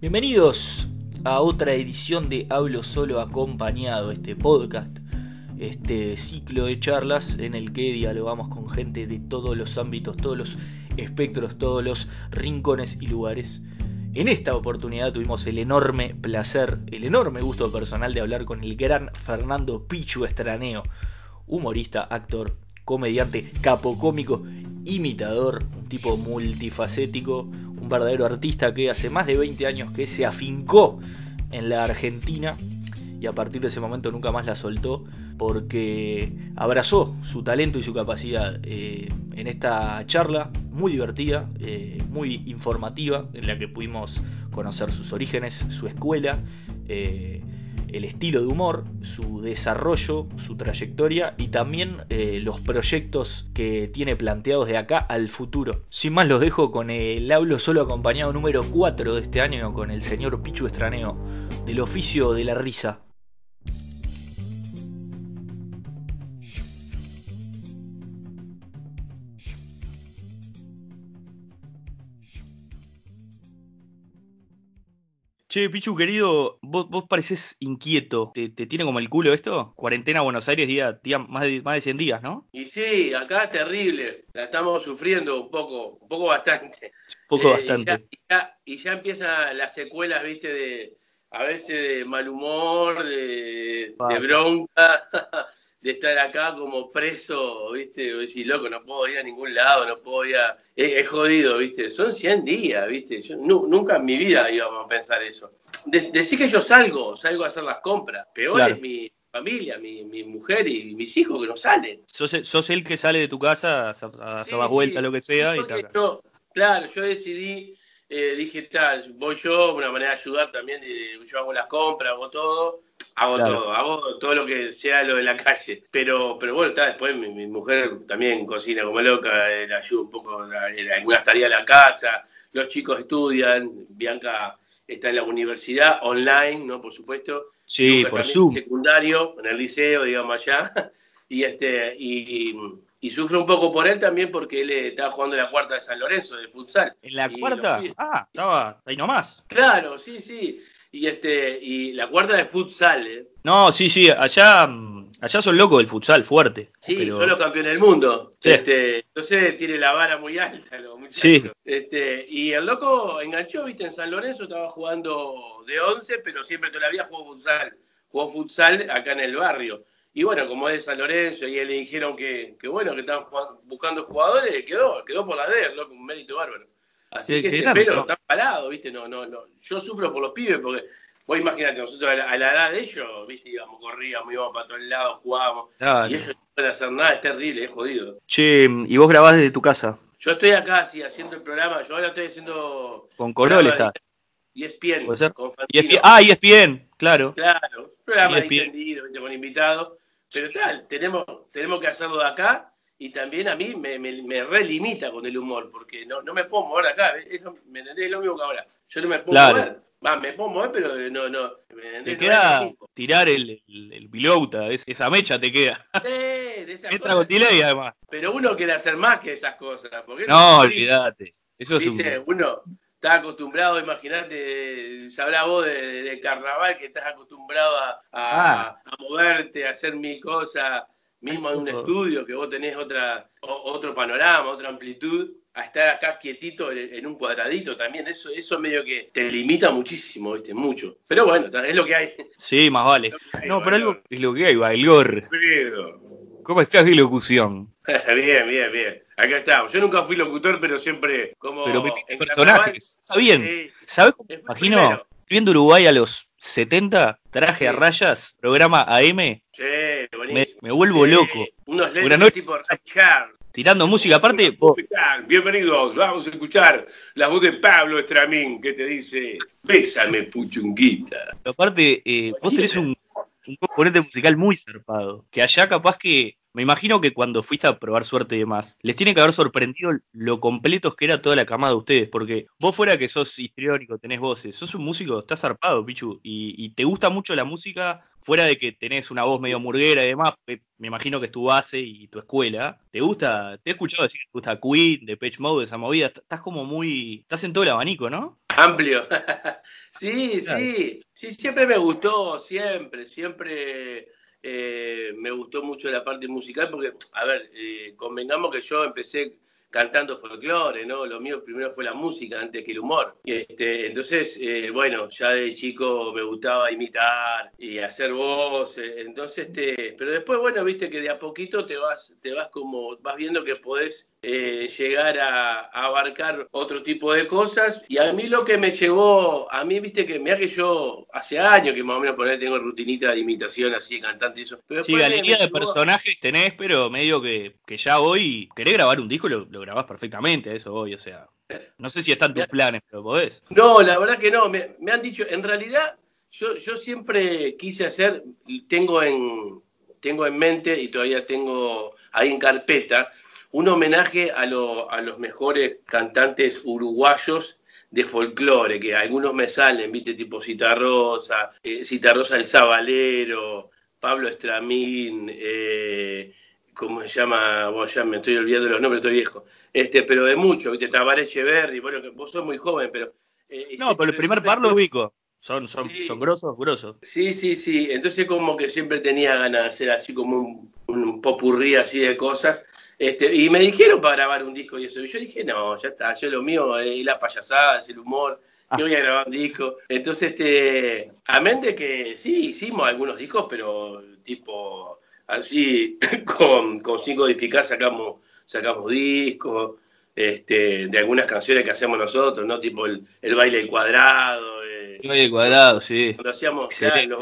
Bienvenidos a otra edición de Hablo Solo Acompañado, este podcast, este ciclo de charlas en el que dialogamos con gente de todos los ámbitos, todos los espectros, todos los rincones y lugares. En esta oportunidad tuvimos el enorme placer, el enorme gusto personal de hablar con el gran Fernando Pichu Estraneo, humorista, actor, comediante, capocómico, imitador, un tipo multifacético, un verdadero artista que hace más de 20 años que se afincó en la Argentina y a partir de ese momento nunca más la soltó porque abrazó su talento y su capacidad eh, en esta charla muy divertida, eh, muy informativa, en la que pudimos conocer sus orígenes, su escuela, eh, el estilo de humor, su desarrollo, su trayectoria y también los proyectos que tiene planteados de acá al futuro. Sin más los dejo con el hablo solo acompañado número 4 de este año con el señor Pichu Estraneo, del oficio de la risa. Che, Pichu, querido, vos, vos pareces inquieto. ¿Te, tiene como el culo esto? Cuarentena Buenos Aires, día, día más, de, más de 100 días, ¿no? Y sí, acá terrible. La estamos sufriendo un poco, un poco bastante. Un poco bastante. Y ya, y ya, empiezan las secuelas, viste, de a veces de mal humor, de, de bronca. de estar acá como preso, ¿viste? O decir, loco, no puedo ir a ningún lado, no puedo ir a... Es, jodido, ¿viste? Son 100 días, ¿viste? Yo nunca en mi vida íbamos a pensar eso. decir que yo salgo, salgo a hacer las compras. Peor es mi familia, mi, mujer y mis hijos que no salen. Sos, el que sale de tu casa a hacer las vueltas, lo que sea. Y claro, yo decidí, eh, dije, tal, voy yo, una manera de ayudar también, yo hago las compras, hago todo hago todo, hago todo lo que sea lo de la calle. Pero, pero bueno, está, después mi, mujer también cocina como loca, le ayuda un poco en algunas tareas de la casa, los chicos estudian, Bianca está en la universidad, online, ¿no? Por supuesto. Sí, por Zoom. secundario, en el liceo, digamos allá. Y este, y, y sufre un poco por él también porque él estaba jugando en la cuarta de San Lorenzo, de futsal. ¿En la cuarta? Ah, estaba ahí nomás. Claro, sí, sí y este y la cuarta de futsal. ¿eh? No, sí, sí, allá, allá son locos del futsal, fuerte. Sí, son los campeones del mundo. Este, entonces tiene la vara muy alta, Sí. Este, y el loco enganchó, viste, en San Lorenzo estaba jugando de 11, pero siempre todavía jugó futsal. Jugó futsal acá en el barrio. Y bueno, como es de San Lorenzo, y él le dijeron que, que bueno, que estaban buscando jugadores, quedó, quedó por la D, loco, un mérito bárbaro. Así que este pelo está parado, ¿viste? No, no, no. Yo sufro por los pibes porque vos imagínate, nosotros a la, edad de ellos, ¿viste? Íbamos, corríamos, íbamos para todos lados, jugábamos. Y ellos no pueden hacer nada, es terrible, es jodido. Che, ¿y vos grabás desde tu casa? Yo estoy acá, sí, haciendo el programa. Yo ahora estoy haciendo. Con Corol estás. Y es bien. Con ah, y es bien, claro. Claro, programa distendido, con invitados. Pero tal, tenemos, tenemos que hacerlo de acá y también a mí me, me, relimita con el humor, porque no, no me puedo mover acá, eso, ¿me entendés? Es lo mismo que ahora. Yo no me puedo mover. Va, me puedo mover, pero no, no. Te queda tirar el, el, el esa mecha te queda. Sí, de esas Entra con delay, además. Pero uno quiere hacer más que esas cosas. no, olvídate. Eso es un... Uno está acostumbrado, imagínate, sabrá vos de, carnaval que estás acostumbrado a, a, ah. a moverte, a hacer mil cosas mismo en un estudio, que vos tenés otra, otro panorama, otra amplitud, a estar acá quietito en un cuadradito también, eso, eso medio que te limita muchísimo, ¿viste? Mucho. Pero bueno, es lo que hay. Sí, más vale. no, pero algo es lo que hay, Bailor. ¿Cómo estás de locución? bien, bien, bien. Acá estamos. Yo nunca fui locutor, pero siempre como. Pero metiste personajes. Está bien. ¿Sabes cómo me imagino? Viendo Uruguay a los 70, traje a rayas, programa AM. Sí, me, me, vuelvo loco. Unos lentes tipo Richard. Tirando música, aparte. Bienvenidos, vamos a escuchar la voz de Pablo Estramín que te dice: Bésame, puchunguita. Aparte, eh, vos tenés un, un componente musical muy zarpado. Que allá capaz que me imagino que cuando fuiste a probar suerte y demás, les tiene que haber sorprendido lo completos que era toda la camada de ustedes, porque vos fuera que sos histriónico, tenés voces, sos un músico, estás zarpado, Pichu, y, te gusta mucho la música, fuera de que tenés una voz medio murguera y demás, me imagino que es tu base y tu escuela, ¿te gusta? Te he escuchado decir que te gusta Queen, de Page Mode, esa movida, estás como muy, estás en todo el abanico, ¿no? Amplio. sí, sí, sí, siempre me gustó, siempre, siempre eh, me gustó mucho la parte musical porque, a ver, eh, convengamos que yo empecé cantando folclore, ¿no? Lo mío primero fue la música antes que el humor. Este, entonces, eh, bueno, ya de chico me gustaba imitar y hacer voz. entonces, este, pero después, bueno, viste que de a poquito te vas, te vas como, vas viendo que podés eh, llegar a, abarcar otro tipo de cosas. Y a mí lo que me llevó, a mí, viste que, mira que yo hace años que más o menos poner tengo rutinita de imitación así, cantante y eso. Pero sí, galería de personajes tenés, pero medio que, que ya hoy querés grabar un disco, lo, lo grabás perfectamente, eso hoy, o sea. No sé si están tus planes, pero podés. No, la verdad que no. Me, han dicho, en realidad, yo, yo siempre quise hacer, tengo en, tengo en mente y todavía tengo ahí en carpeta, un homenaje a, a los mejores cantantes uruguayos de folclore, que algunos me salen, viste, tipo Citarrosa, eh, Citarrosa el Zabalero, Pablo Estramín, eh, ¿cómo se llama? Bueno, ya me estoy olvidando los nombres, estoy viejo. Este, pero de mucho, ¿viste? Tabaré Echeverri, bueno, vos sos muy joven, pero. Eh, no, pero el primer par lo ubico. Son, son, son grosos, grosos. Sí, sí, sí. Entonces, como que siempre tenía ganas de hacer así como un, un popurrí así de cosas. Este, y me dijeron para grabar un disco y eso. Y yo dije, no, ya está, yo lo mío es la payasada, es el humor. Ah. Yo voy a grabar un disco. Entonces, este, amén de que sí, hicimos algunos discos, pero tipo así, con, con cinco edificar sacamos sacamos discos, este, de algunas canciones que hacemos nosotros, ¿no? Tipo el, baile del cuadrado. Eh, el baile del cuadrado, sí. Cuando hacíamos los,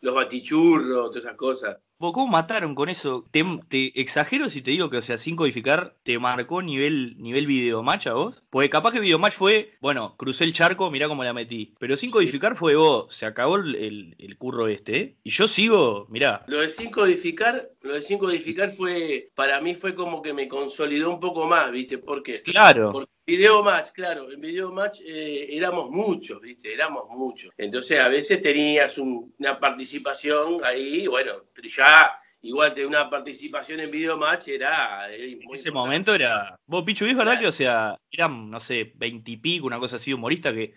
los batichurros, todas esas cosas. ¿Cómo mataron con eso? Te, exagero si te digo que, o sea, sin codificar, te marcó nivel, nivel videomatch a vos. Porque capaz que videomatch fue, bueno, crucé el charco, mirá cómo la metí. Pero sin codificar fue vos, se acabó el, curro este. ¿eh? Y yo sigo, mirá. Lo de sin codificar, lo de sin codificar fue, para mí fue como que me consolidó un poco más, ¿viste? ¿Por qué? Claro. Video match, claro, en video match eh, éramos muchos, ¿viste? Éramos muchos. Entonces a veces tenías una participación ahí, bueno, pero ya igual de una participación en video match era. en ese momento era. Vos, Pichu, ¿es verdad que, o sea, eran, no sé, veintipico, una cosa así humorista que.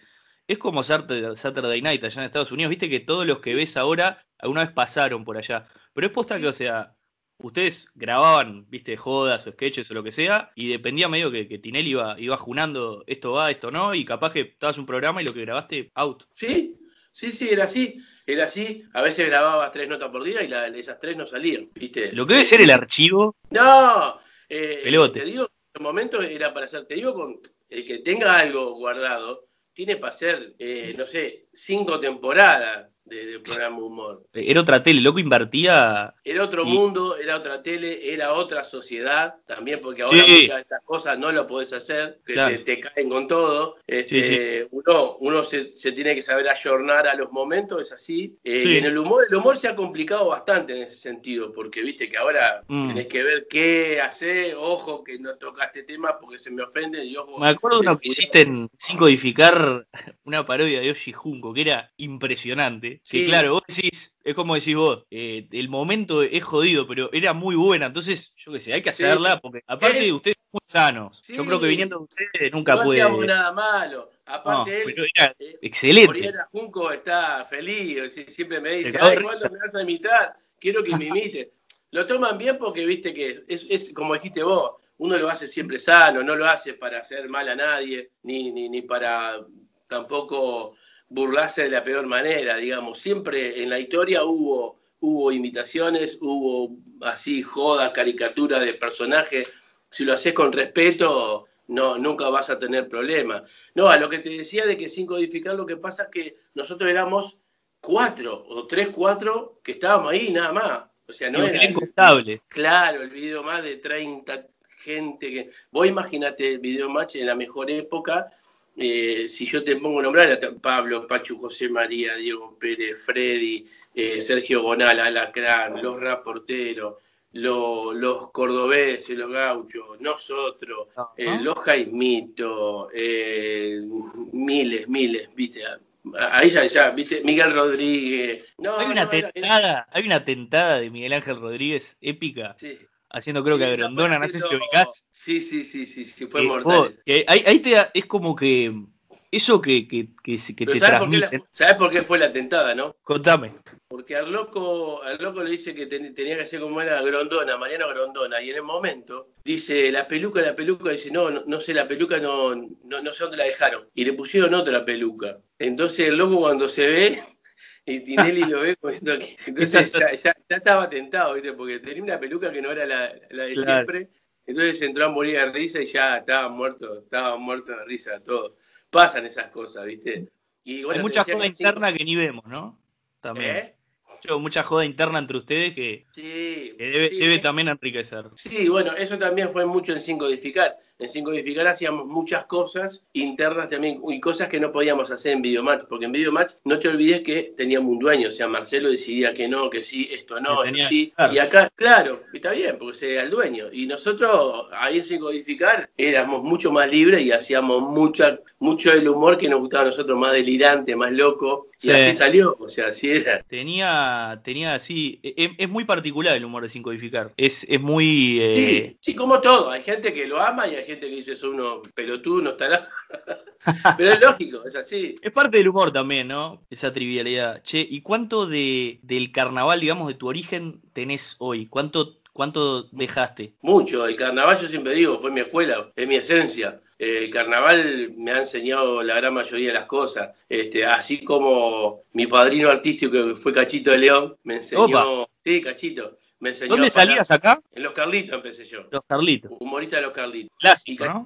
Es como Saturday Night allá en Estados Unidos, viste que todos los que ves ahora alguna vez pasaron por allá. Pero es posta que, o sea, ustedes grababan, viste, jodas o sketches o lo que sea, y dependía medio que, que Tinelli iba, iba junando esto va, esto no, y capaz que estabas un programa y lo que grabaste, out. Sí, sí, sí, era así. Era así, a veces grababas tres notas por día y esas tres no salían, ¿viste? Lo que debe ser el archivo. No, eh, te digo, en el momento era para hacer, te digo, con el que tenga algo guardado, tiene para hacer, eh, no sé, cinco temporadas de, programa humor. Era otra tele, loco invertía. Era otro mundo, era otra tele, era otra sociedad, también porque ahora muchas de estas cosas no lo podés hacer, que te, caen con todo. Este, uno, uno se, tiene que saber ayornar a los momentos, es así. Eh, y en el humor, el humor se ha complicado bastante en ese sentido, porque viste que ahora mm. tenés que ver qué hacer, ojo que no tocaste tema porque se me ofende. Y me acuerdo de uno que hiciste en Sin Codificar, una parodia de Yoshi Junco, que era impresionante Sí, claro, vos decís, es como decís vos, eh, el momento es jodido, pero era muy buena, entonces, yo qué sé, hay que hacerla, porque aparte de ustedes son muy sanos. Yo creo que viniendo de ustedes nunca no puede. No hacíamos nada malo. Aparte, él, era eh, excelente. Junco está feliz, siempre me dice, ay, ¿cuándo me vas a imitar? Quiero que me imite. Lo toman bien porque viste que es, es como dijiste vos, uno lo hace siempre sano, no lo hace para hacer mal a nadie, ni, ni, ni para tampoco burlarse de la peor manera, digamos. Siempre en la historia hubo, hubo imitaciones, hubo así jodas, caricaturas de personajes. Si lo haces con respeto, no, nunca vas a tener problemas. No, a lo que te decía de que sin codificar, lo que pasa es que nosotros éramos cuatro o tres, cuatro que estábamos ahí nada más. O sea, no era. Incontable. Claro, el video más de 30 gente que. Vos imaginate el video match en la mejor época, eh, si yo te pongo a nombrar a Pablo, Pachu, José María, Diego Pérez, Freddy, eh, Sergio Bonal, Alacrán, los reporteros, los cordobeses, los gauchos, nosotros, eh, los jaimitos, miles, miles, viste. Ahí ya, ya, viste, Miguel Rodríguez. hay una tentada, hay una tentada de Miguel Ángel Rodríguez épica. Haciendo creo que a Grondona, no sé si lo ubicás. Sí, sí, sí, sí, sí, fue mortal. ahí, te es como que eso que, que, que, te transmiten. ¿Sabes por qué fue la tentada, no? Contame. Porque al loco, al loco le dice que tenía que ser como era Grondona, Mariano Grondona, y en el momento dice la peluca, la peluca, dice no, no, sé, la peluca no, no, sé dónde la dejaron. Y le pusieron otra peluca. Entonces el loco cuando se ve, y Tinelli lo ve entonces ya, estaba tentado, ¿viste? Porque tenía una peluca que no era la, de siempre. Entonces entró a morir de risa y ya estaba muerto, estaba muerto de risa todo pasan esas cosas, ¿viste? Y, Hay mucha joda interna que ni vemos, ¿no? También. ¿Eh? mucha joda interna entre ustedes que, debe, también enriquecer. Sí, bueno, eso también fue mucho en Sin Codificar. En Sin Codificar hacíamos muchas cosas internas también y cosas que no podíamos hacer en Videomatch, porque en Videomatch no te olvides que teníamos un dueño, o sea, Marcelo decidía que no, que sí, esto no, esto sí. Y acá, claro, está bien, porque era el dueño. Y nosotros ahí en Sin Codificar éramos mucho más libres y hacíamos mucha, mucho el humor que nos gustaba a nosotros, más delirante, más loco. Y así salió, o sea, así era. Tenía, tenía así, e, e, es, muy particular el humor de Sin Codificar. Es, es muy... Eh, sí, como todo, hay gente que lo ama y hay gente que dice, son uno pelotudo, no estará. Pero es lógico, es así. Es parte del humor también, ¿no? Esa trivialidad. Che, ¿y cuánto de, del carnaval, digamos, de tu origen tenés hoy? ¿Cuánto, cuánto dejaste? Mucho. El carnaval, yo siempre digo, fue mi escuela, es mi esencia. El carnaval me ha enseñado la gran mayoría de las cosas. Este, así como mi padrino artístico, que fue Cachito de León, me enseñó. Sí, Cachito. ¿Dónde salías acá? En Los Carlitos empecé yo. Los Carlitos. Humorista de Los Carlitos. Clásico, ¿no?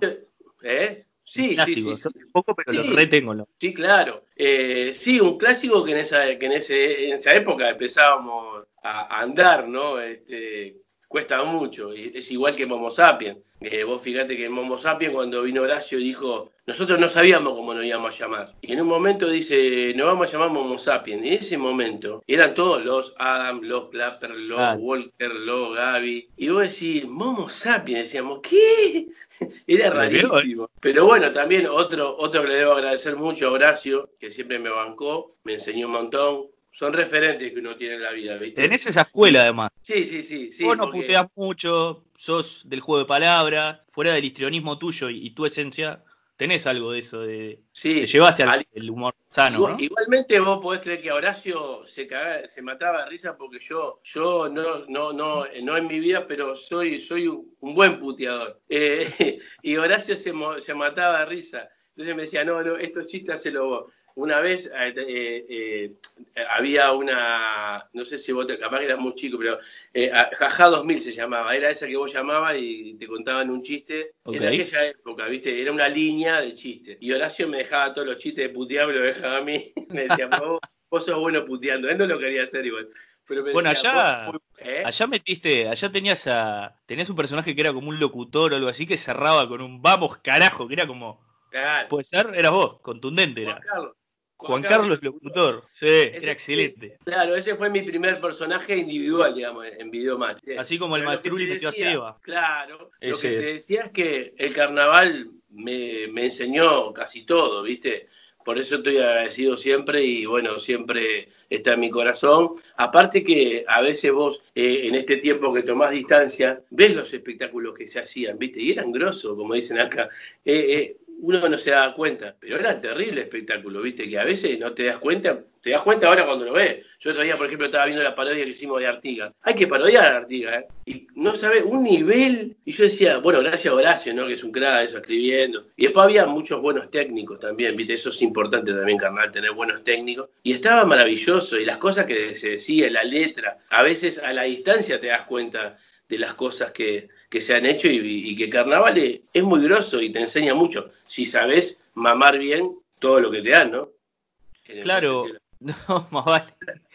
¿Eh? Sí, clásico. sí, sí, Un poco, pero lo retengo. ¿no? Sí, claro. Eh, sí, un clásico que en esa, que en ese, en esa época empezábamos a andar, ¿no? Este, cuesta mucho. Es igual que Momo Sapiens. Eh, vos fíjate que Momo Sapiens cuando vino Horacio dijo, nosotros no sabíamos cómo nos íbamos a llamar. Y en un momento dice, nos vamos a llamar Momo Sapiens. Y en ese momento eran todos los Adam, los Clapper, los Walker, los Gaby. Y vos decís, Momo Sapiens, decíamos, ¿qué? Era rarísimo. Pero bueno, también otro, otro que le debo agradecer mucho a Horacio, que siempre me bancó, me enseñó un montón son referentes que uno tiene en la vida, ¿viste? Tenés esa escuela además. Sí, sí, sí. sí Vos no puteas mucho, sos del juego de palabras, fuera del histrionismo tuyo y, tu esencia, tenés algo de eso, de, sí, llevaste al, el humor sano. Igualmente vos podés creer que Horacio se, se mataba de risa porque yo, yo no, no, no, no en mi vida, pero soy, soy un, buen puteador. Eh, y Horacio se, se mataba de risa. Entonces me decía, no, no, estos chistes se vos una vez eh, eh, eh, había una, no sé si vos, capaz que eras muy chico, pero Jaja 2000 se llamaba, era esa que vos llamabas y te contaban un chiste. En aquella época, ¿viste? Era una línea de chistes. Y Horacio me dejaba todos los chistes de putear, me lo dejaba a mí. me decía, vos, vos sos bueno puteando. Él no lo quería hacer igual. Pero bueno, allá, allá metiste, allá tenías a, tenías un personaje que era como un locutor o algo así que cerraba con un vamos carajo, que era como, puede ser, eras vos, contundente era. Juan, Carlos, locutor, sí, era excelente. Claro, ese fue mi primer personaje individual, digamos, en Videomatch. Así como el Mastrulli metió a Seba. Claro, lo que te decía es que el carnaval me, enseñó casi todo, ¿viste? Por eso estoy agradecido siempre y bueno, siempre está en mi corazón. Aparte que a veces vos, eh, en este tiempo que tomás distancia, ves los espectáculos que se hacían, ¿viste? Y eran grosos, como dicen acá. Eh, eh, uno no se daba cuenta, pero era terrible espectáculo, ¿viste? Que a veces no te das cuenta, te das cuenta ahora cuando lo ves. Yo otro día, por ejemplo, estaba viendo la parodia que hicimos de Artiga. Hay que parodiar a Artiga, ¿eh? Y no sabes, un nivel. Y yo decía, bueno, gracias a Horacio, ¿no? Que es un crack, eso, escribiendo. Y después había muchos buenos técnicos también, ¿viste? Eso es importante también, carnal, tener buenos técnicos. Y estaba maravilloso, y las cosas que se decía, la letra, a veces a la distancia te das cuenta de las cosas que, que se han hecho y, que carnaval es, muy grosso y te enseña mucho. Si sabes mamar bien todo lo que te dan, ¿no? claro, no, más vale.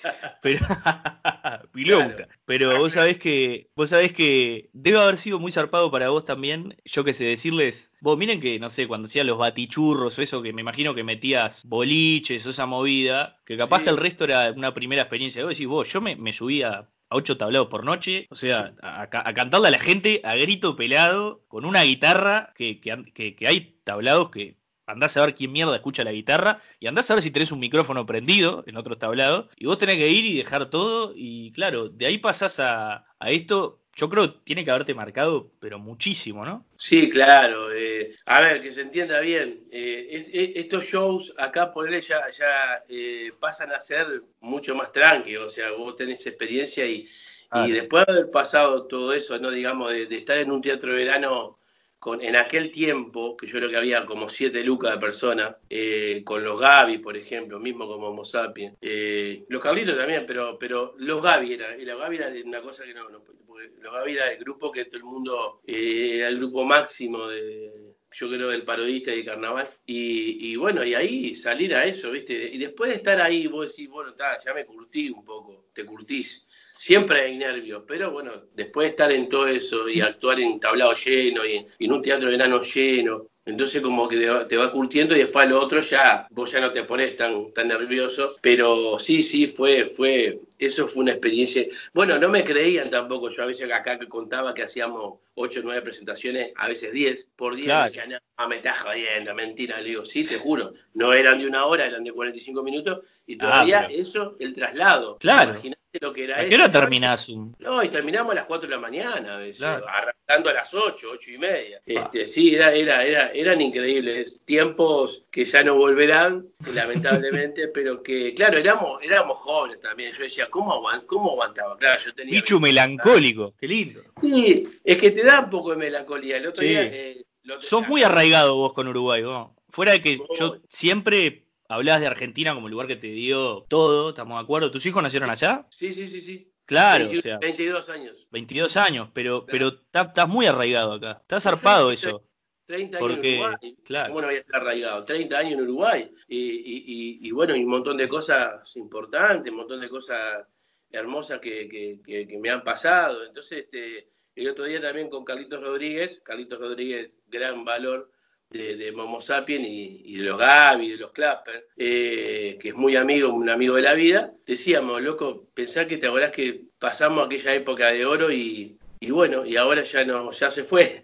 Pero, pilota. Pero vos sabés que, vos sabés que debe haber sido muy zarpado para vos también, yo que sé, decirles, vos miren que, no sé, cuando hacías los batichurros o eso, que me imagino que metías boliches o esa movida, que capaz que el resto era una primera experiencia. Vos decís, vos, yo me, me subía a ocho tablados por noche, o sea, a, cantarle a la gente a grito pelado, con una guitarra, que, que, que hay tablados que andás a ver quién mierda escucha la guitarra y andás a ver si tenés un micrófono prendido en otro tablado y vos tenés que ir y dejar todo y claro, de ahí pasás a, esto. Yo creo que tiene que haberte marcado, pero muchísimo, ¿no? Sí, claro. Eh, a ver, que se entienda bien. Eh, estos shows acá por él ya, ya eh, pasan a ser mucho más tranquilos. O sea, vos tenés experiencia y, y después de haber pasado todo eso, ¿no? Digamos, de, de estar en un teatro de verano en aquel tiempo, que yo creo que había como siete lucas de personas, eh, con los Gaby, por ejemplo, mismo como Homo sapiens, eh, los Carlitos también, pero, pero los Gaby era, los Gaby era una cosa que no, no los Gaby era el grupo que todo el mundo, eh, era el grupo máximo de, yo creo, del parodista y del carnaval. Y, bueno, y ahí salir a eso, ¿viste? Y después de estar ahí, vos decís, bueno, ya me curtí un poco, te curtís siempre hay nervios, pero bueno, después de estar en todo eso y actuar en tablado lleno y en, un teatro de enano lleno, entonces como que te va curtiendo y después lo otro ya, vos ya no te pones tan, tan nervioso, pero sí, sí, fue, fue, eso fue una experiencia. Bueno, no me creían tampoco, yo a veces acá que contaba que hacíamos 8 o 9 presentaciones, a veces 10 por día, me decían, no, me estás jodiendo, mentira, le digo, sí, te juro, no eran de una hora, eran de 45 minutos, y ah, todavía eso, el traslado. Claro lo que era ¿A qué hora terminás? No, y terminamos a las 4 de la mañana, arrancando a las 8, 8 y media. Este, sí, era, era, era, eran increíbles. Tiempos que ya no volverán, lamentablemente, pero que, claro, éramos, éramos jóvenes también. Yo decía, ¿cómo, cómo aguantaba? Claro, yo tenía. Bicho melancólico, qué lindo. Sí, es que te da un poco de melancolía. El otro día. Eh, Sos muy arraigado vos con Uruguay, vos. Fuera de que yo siempre hablabas de Argentina como el lugar que te dio todo, ¿estamos de acuerdo? ¿Tus hijos nacieron allá? Sí, sí, sí, sí. Claro, o sea, 22 años. 22 años, pero, pero estás muy arraigado acá. Estás zarpado eso. 30 años en Uruguay. Claro. ¿Cómo no voy a estar arraigado? 30 años en Uruguay. Y, y, y, bueno, y un montón de cosas importantes, un montón de cosas hermosas que, que, que, me han pasado. Entonces, este, el otro día también con Carlitos Rodríguez, Carlitos Rodríguez, gran valor, de, Momo Sapien y, de los Gaby, de los Clapper, eh, que es muy amigo, un amigo de la vida, decíamos, loco, pensá que te acordás que pasamos aquella época de oro y, y bueno, y ahora ya no, ya se fue.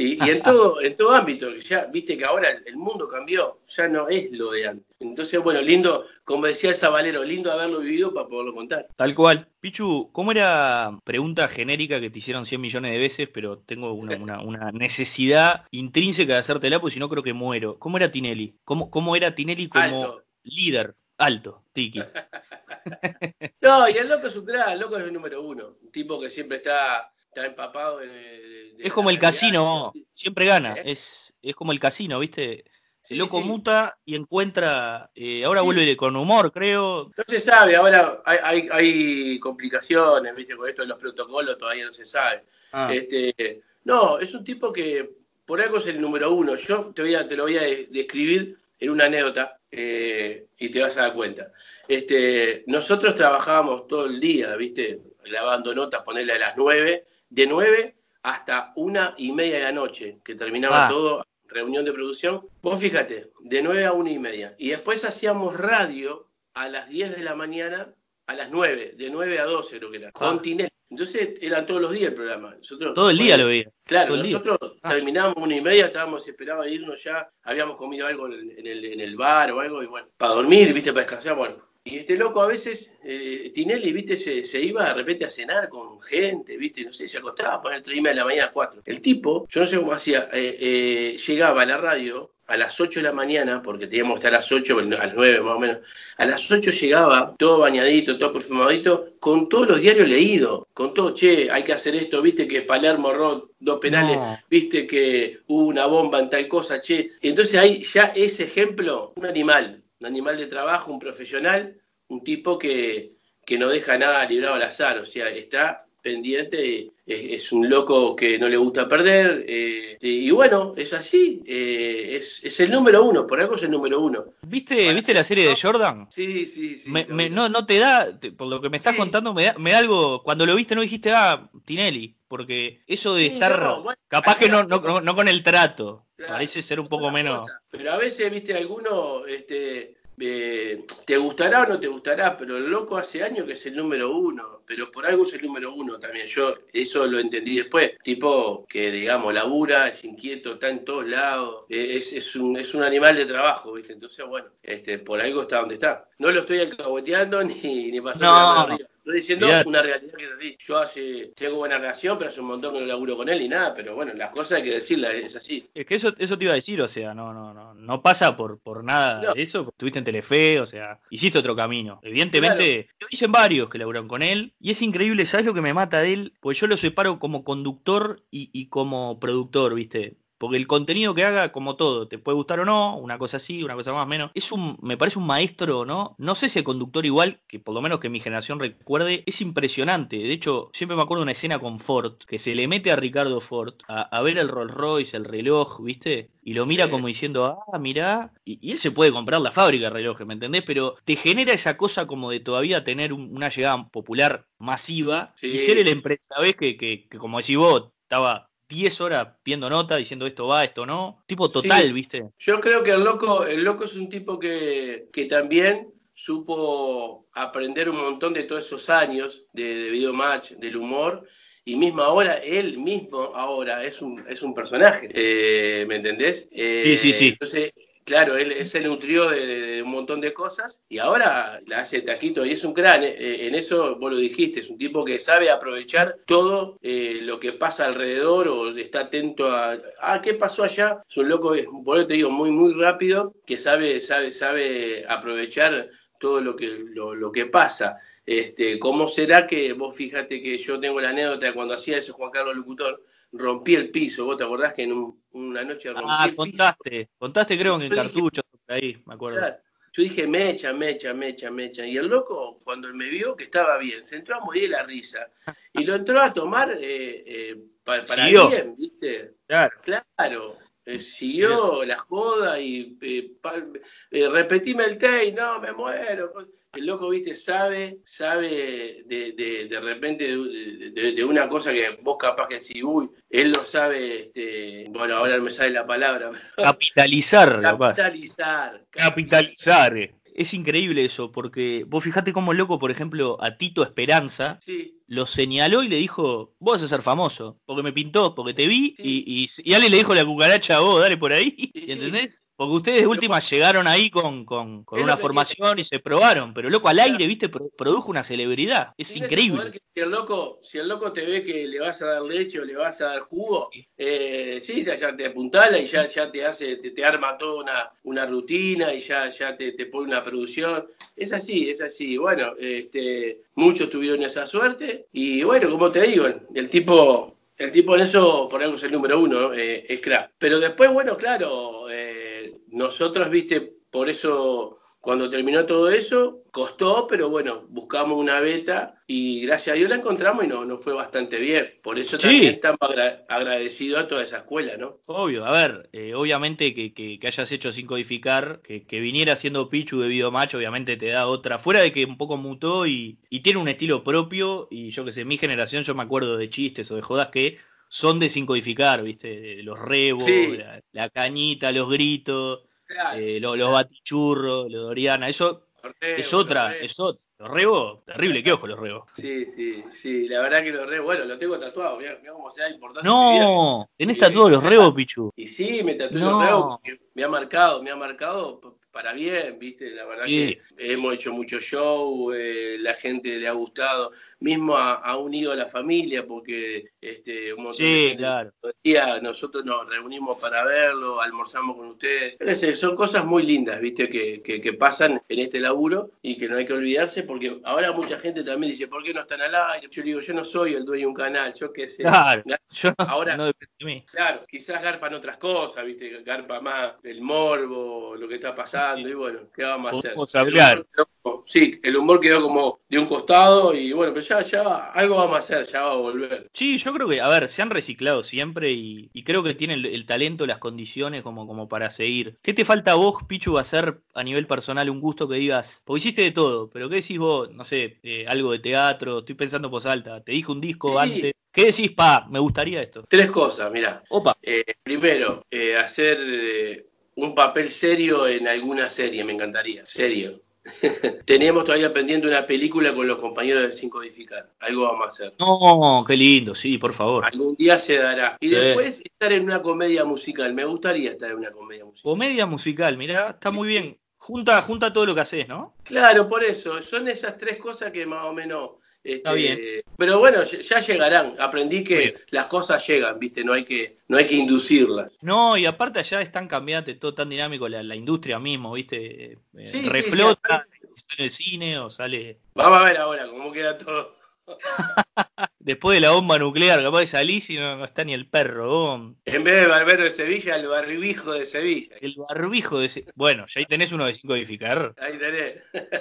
Y, en, todo, en todo ámbito, ya viste que ahora el mundo cambió, ya no es lo de antes. Entonces, bueno, lindo, como decía el Zabalero, lindo haberlo vivido para poderlo contar. Tal cual. Pichu, ¿cómo era, pregunta genérica que te hicieron 100 millones de veces, pero tengo una, necesidad intrínseca de hacértela, porque si no creo que muero. ¿Cómo era Tinelli? ¿Cómo, cómo era Tinelli como líder? Alto, Tiki. no, y el loco es un gran, el loco es el número uno. Un tipo que siempre está está empapado. es como el casino, siempre gana. ¿Eh? Es, es como el casino, ¿viste? Se loco muta y encuentra. Eh, ahora vuelve con humor, creo. No se sabe, ahora hay, hay, complicaciones, ¿viste? Con esto de los protocolos todavía no se sabe. Ah. Este, no, es un tipo que por algo es el número uno. Yo te, voy a, te lo voy a describir en una anécdota eh, y te vas a dar cuenta. Este, nosotros trabajábamos todo el día, ¿viste? Lavando notas, ponerle a las nueve de 9 hasta una y media de la noche, que terminaba ah. todo, reunión de producción. Vos fíjate, de 9 a una y media. Y después hacíamos radio a las 10 de la mañana, a las 9, de 9 a 12 creo que era, ah. Entonces eran todos los días el programa. Nosotros, todo el día lo veía. Claro, nosotros ah. terminábamos una y media, estábamos, esperaba irnos ya, habíamos comido algo en el, en el bar o algo, y bueno, para dormir, viste, para descansar, bueno, y este loco a veces, eh, Tinelli, viste, se, iba de repente a cenar con gente, viste, no sé, se acostaba a poner 3 y media de la mañana a 4. El tipo, yo no sé cómo hacía, eh, eh, llegaba a la radio a las 8 de la mañana, porque teníamos que estar a las 8, a las 9 más o menos. A las 8 llegaba todo bañadito, todo perfumadito, con todos los diarios leídos, con todo, che, hay que hacer esto, viste que Palermo erró dos penales, viste que hubo una bomba en tal cosa, che. Entonces ahí ya ese ejemplo, un animal, un animal de trabajo, un profesional, un tipo que, que no deja nada librado al azar, o sea, está pendiente, es, un loco que no le gusta perder, eh, y bueno, es así, eh, es, el número uno, por algo es el número uno. ¿Viste, ¿viste la serie de Jordan? Sí, sí, sí. no, no te da, por lo que me estás contando, me da, me da algo, cuando lo viste no dijiste, ah, Tinelli, porque eso de estar, capaz que no, no, no, con el trato, parece ser un poco menos... Pero a veces, viste, alguno, este eh, te gustará o no te gustará, pero el loco hace años que es el número uno, pero por algo es el número uno también. Yo eso lo entendí después. Tipo que, digamos, labura, es inquieto, está en todos lados, eh, es, es, un, es un animal de trabajo, ¿viste? Entonces, bueno, este, por algo está donde está. No lo estoy alcahueteando ni, ni pasando no. arriba. Estoy diciendo una realidad que así. Yo hace, tengo buena relación, pero hace un montón que no laburo con él y nada, pero bueno, las cosas hay que decirlas, es así. Es que eso, eso te iba a decir, o sea, no, no, no, no pasa por, por nada de eso, estuviste en Telefe, o sea, hiciste otro camino. Evidentemente, lo dicen varios que laburan con él, y es increíble, ¿sabes lo que me mata de él? Pues yo lo separo como conductor y, y como productor, ¿viste? Porque el contenido que haga, como todo, te puede gustar o no, una cosa así, una cosa más o menos. Es un, me parece un maestro, ¿no? No sé si el conductor igual, que por lo menos que mi generación recuerde, es impresionante. De hecho, siempre me acuerdo de una escena con Ford, que se le mete a Ricardo Ford a, ver el Rolls Royce, el reloj, ¿viste? Y lo mira como diciendo, ah, mirá, y, él se puede comprar la fábrica de relojes, ¿me entendés? Pero te genera esa cosa como de todavía tener una llegada popular masiva y ser el empresa, ¿ves? Que, que, que como decís vos, estaba 10 horas viendo nota, diciendo esto va, esto no. Tipo total, ¿viste? Yo creo que el loco, el loco es un tipo que, que también supo aprender un montón de todos esos años de, de video match, del humor, y mismo ahora, él mismo ahora es un, es un personaje, eh, ¿me entendés? sí, sí, sí. Eh, entonces, Claro, él, se nutrió de, un montón de cosas y ahora la hace taquito y es un crán. Eh, en eso vos lo dijiste, es un tipo que sabe aprovechar todo eh, lo que pasa alrededor o está atento a, ah, ¿qué pasó allá? Es un loco, por eso te digo, muy, muy rápido, que sabe, sabe, sabe aprovechar todo lo que, lo, que pasa. Este, ¿Cómo será que vos fíjate que yo tengo la anécdota cuando hacía ese Juan Carlos Locutor? Rompí el piso. ¿Vos te acordás que en una noche rompí ah, contaste, contaste creo en el cartucho, ahí, me acuerdo. yo dije, mecha, mecha, mecha, mecha. Y el loco, cuando me vio que estaba bien, se entró a morir la risa. Y lo entró a tomar eh, eh, para, bien, ¿viste? Claro. Claro. Eh, siguió la joda y repetíme el take, no, me muero el loco, viste, sabe, sabe de, de, repente de, una cosa que vos capaz que sí, uy, él lo sabe, este, bueno, ahora me sale la palabra. Capitalizar, Capitalizar. Capitalizar. Es increíble eso, porque vos fijate cómo el loco, por ejemplo, a Tito Esperanza lo señaló y le dijo, vos vas a ser famoso, porque me pintó, porque te vi, y, y, y, alguien le dijo la cucaracha a vos, dale por ahí, ¿entendés? Porque ustedes de última llegaron ahí con, con, una formación y se probaron, pero loco al aire, viste, produjo una celebridad. Es increíble. Si el, loco, si el loco te ve que le vas a dar leche o le vas a dar jugo, eh, sí, ya, te apuntala y ya, ya te hace, te, arma toda una, una, rutina y ya, ya te, te, pone una producción. Es así, es así. Bueno, este, muchos tuvieron esa suerte y bueno, como te digo, el tipo el tipo en eso, por algo es el número uno, eh, es crack. Pero después, bueno, claro, nosotros, viste, por eso cuando terminó todo eso, costó, pero bueno, buscamos una beta y gracias a Dios la encontramos y no, no fue bastante bien. Por eso también estamos agradecidos a toda esa escuela, ¿no? Obvio, a ver, eh, obviamente que, hayas hecho sin codificar, que, viniera siendo Pichu de Match, obviamente te da otra. Fuera de que un poco mutó y, tiene un estilo propio, y yo que sé, mi generación, yo me acuerdo de chistes o de jodas que son de sin codificar, ¿viste? Los rebos, la, cañita, los gritos. Eh, los, batichurros, los Doriana, eso es otra, es otra. Los rebos, terrible, qué ojo los rebos. Sí, sí, sí, la verdad que los rebos, bueno, los tengo tatuados, mira, cómo sea importante. No, tenés tatuados los rebos, Pichu. Y sí, me tatué los rebos porque me ha marcado, me ha marcado para bien, ¿viste? La verdad que hemos hecho mucho show, eh, la gente le ha gustado, mismo ha, unido a la familia porque este, un montón sí, claro. nosotros nos reunimos para verlo, almorzamos con ustedes. son cosas muy lindas, ¿viste? Que, que, pasan en este laburo y que no hay que olvidarse porque ahora mucha gente también dice, ¿por qué no están al aire? Yo digo, yo no soy el dueño de un canal, yo qué sé. Claro, ahora, no de. Claro, quizás garpan otras cosas, ¿viste? Garpa más el morbo, lo que está pasando y bueno, ¿qué vamos a hacer? hablar. sí, el humor quedó como de un costado y bueno, pero ya, ya algo vamos a hacer, ya va a volver. Sí, yo creo que, a ver, se han reciclado siempre y, creo que tienen el, talento, las condiciones como, como para seguir. ¿Qué te falta a vos, Pichu, hacer a nivel personal un gusto que digas? Porque hiciste de todo, pero ¿qué decís vos? No sé, eh, algo de teatro, estoy pensando por alta, te dije un disco antes. ¿Qué decís, pa? Me gustaría esto. Tres cosas, mira. Opa. Eh, primero, eh, hacer un papel serio en alguna serie, me encantaría. Serio. Tenemos todavía pendiente una película con los compañeros de Sin Codificar. Algo vamos a hacer. No, qué lindo, sí, por favor. Algún día se dará. Y después estar en una comedia musical. Me gustaría estar en una comedia musical. Comedia musical, mirá, está muy bien. Junta, junta todo lo que haces, ¿no? Claro, por eso. Son esas tres cosas que más o menos Está bien. Este, pero bueno, ya llegarán. Aprendí que las cosas llegan, ¿viste? No hay que, no hay que inducirlas. No, y aparte allá es tan cambiante, todo tan dinámico, la, industria mismo, ¿viste? Eh, reflota, sale el cine o sale. Vamos a ver ahora cómo queda todo. Después de la bomba nuclear, capaz de salís y no, está ni el perro. En vez de Barbero de Sevilla, el barbijo de Sevilla. El barbijo de Sevilla. Bueno, ya ahí tenés uno de cinco edificar. Ahí tenés.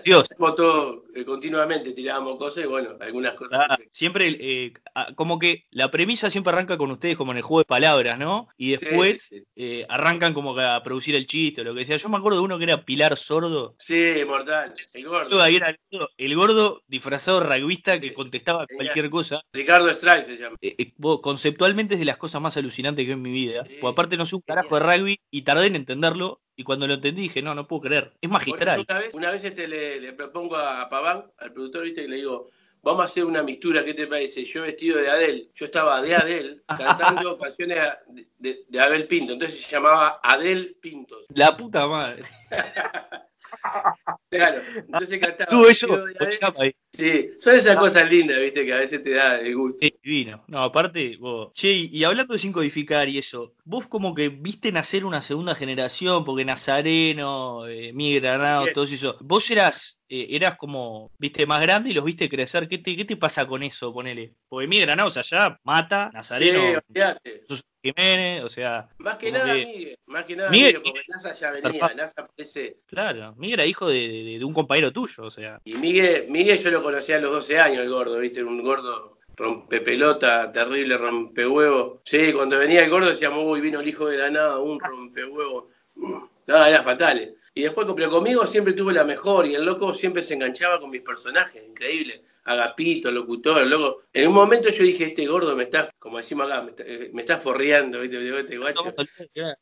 Dios. Todo, eh, continuamente tirábamos cosas y bueno, algunas cosas. Ah, siempre, eh, ah, como que la premisa siempre arranca con ustedes como en el juego de palabras, ¿no? Y después eh, arrancan como a producir el chiste o lo que sea. Yo me acuerdo de uno que era Pilar Sordo. Sí, mortal. El gordo. el gordo disfrazado rugbyista que contestaba cualquier cosa. Ricardo Strike se llama. Eh, eh, conceptualmente es de las cosas más alucinantes que he en mi vida. Porque aparte no soy un carajo de rugby y tardé en entenderlo. Y cuando lo entendí dije, no, no puedo creer. Es magistral. Una vez, este le, propongo a Paván, al productor, ¿viste? y le digo, vamos a hacer una mistura, ¿qué te parece? Yo vestido de Adel, yo estaba de Adel cantando canciones de, de, Abel Pinto, entonces se llamaba Adel Pintos. La puta madre. Claro, entonces cantaba. Tú eso, Sí, son esas cosas lindas, viste, que a veces te da el gusto. Sí, divino. No, aparte, vos. Che, y hablando de sin codificar y eso, vos como que viste nacer una segunda generación, porque Nazareno, eh, Miguel Granado, todo eso. Vos eras, eh, eras como, viste, más grande y los viste crecer. ¿Qué te, qué te pasa con eso? Ponele. Porque Miguel Granado, o sea, ya mata, Nazareno. Sí, Jiménez, o sea. Más que nada, Miguel. Más que nada, Miguel, porque NASA ya venía. NASA parece. Claro, Miguel era hijo de, de, un compañero tuyo, o sea. Y Miguel, Miguel yo lo conocía a los 12 años, el gordo, ¿viste? Un gordo rompepelota, terrible rompehuevo. Sí, cuando venía el gordo decíamos, uy, vino el hijo de la nada, un rompehuevo. Nada, era fatal. Y después, pero conmigo siempre tuve la mejor y el loco siempre se enganchaba con mis personajes, increíble. Agapito, locutor, loco. En un momento yo dije, este gordo me está, como decimos acá, me está, eh, me está forreando, ¿viste? Este guacho.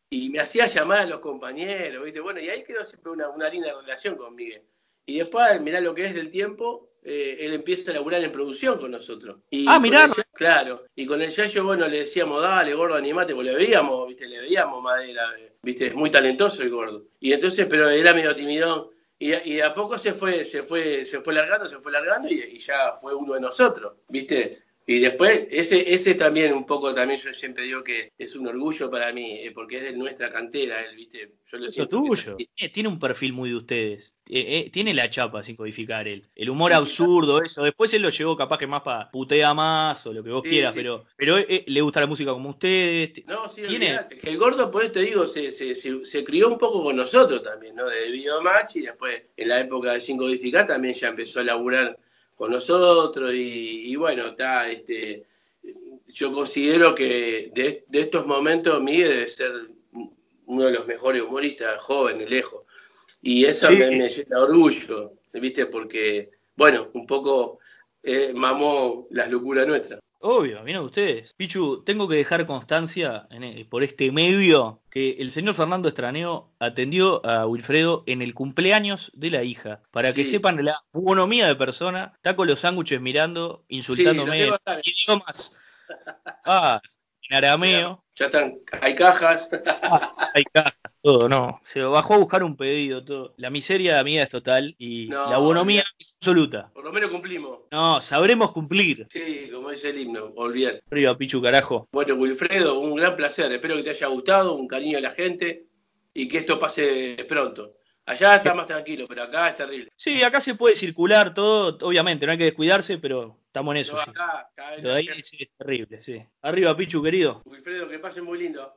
Y me hacía llamar a los compañeros, ¿viste? Bueno, y ahí quedó siempre una, una linda relación con Miguel. Y después, mirá lo que es del tiempo, eh, él empieza a laburar en producción con nosotros. Y ah, mirá. Claro. Y con el Yayo, bueno, le decíamos, dale, gordo, animate, porque le veíamos, ¿viste? Le veíamos madera, ¿viste? Es muy talentoso el gordo. Y entonces, pero era medio timidón. Y, y a poco se fue, se fue, se fue largando, se fue largando y, ya fue uno de nosotros, ¿viste? Y después, ese, ese también un poco, también yo siempre digo que es un orgullo para mí, eh, porque es de nuestra cantera, él, ¿viste? Yo lo Eso tuyo. Eh, tiene un perfil muy de ustedes. Eh, tiene la chapa sin codificar él. El humor absurdo, eso. Después él lo llevó capaz que más para putea más o lo que vos quieras, pero, pero le gusta la música como ustedes. No, sí, ¿Tiene? el gordo, por eso te digo, se, se, se, crió un poco con nosotros también, ¿no? De Videomatch y después en la época de sin codificar también ya empezó a laburar con nosotros y, bueno, está, este, yo considero que de, estos momentos Miguel debe ser uno de los mejores humoristas jóvenes, lejos. Y eso me, llena orgullo, ¿viste? Porque, bueno, un poco eh, mamó las locuras nuestras. Obvio, miren ustedes. Pichu, tengo que dejar constancia por este medio que el señor Fernando Estraneo atendió a Wilfredo en el cumpleaños de la hija. Para que sepan la buonomía de persona, está con los sándwiches mirando, insultándome. Sí, idiomas. Ah, en arameo. Ya están, hay cajas. hay cajas, todo, no. Se bajó a buscar un pedido, todo. La miseria de amiga es total y la bonomía es absoluta. Por lo menos cumplimos. No, sabremos cumplir. Sí, como dice el himno, olvidar. Arriba, Pichu, carajo. Bueno, Wilfredo, un gran placer. Espero que te haya gustado, un cariño a la gente y que esto pase pronto. Allá está más tranquilo, pero acá es terrible. Sí, acá se puede circular todo, obviamente, no hay que descuidarse, pero estamos en eso. De ahí es, terrible, sí. Arriba, Pichu, querido. Wilfredo, que pasen muy lindo.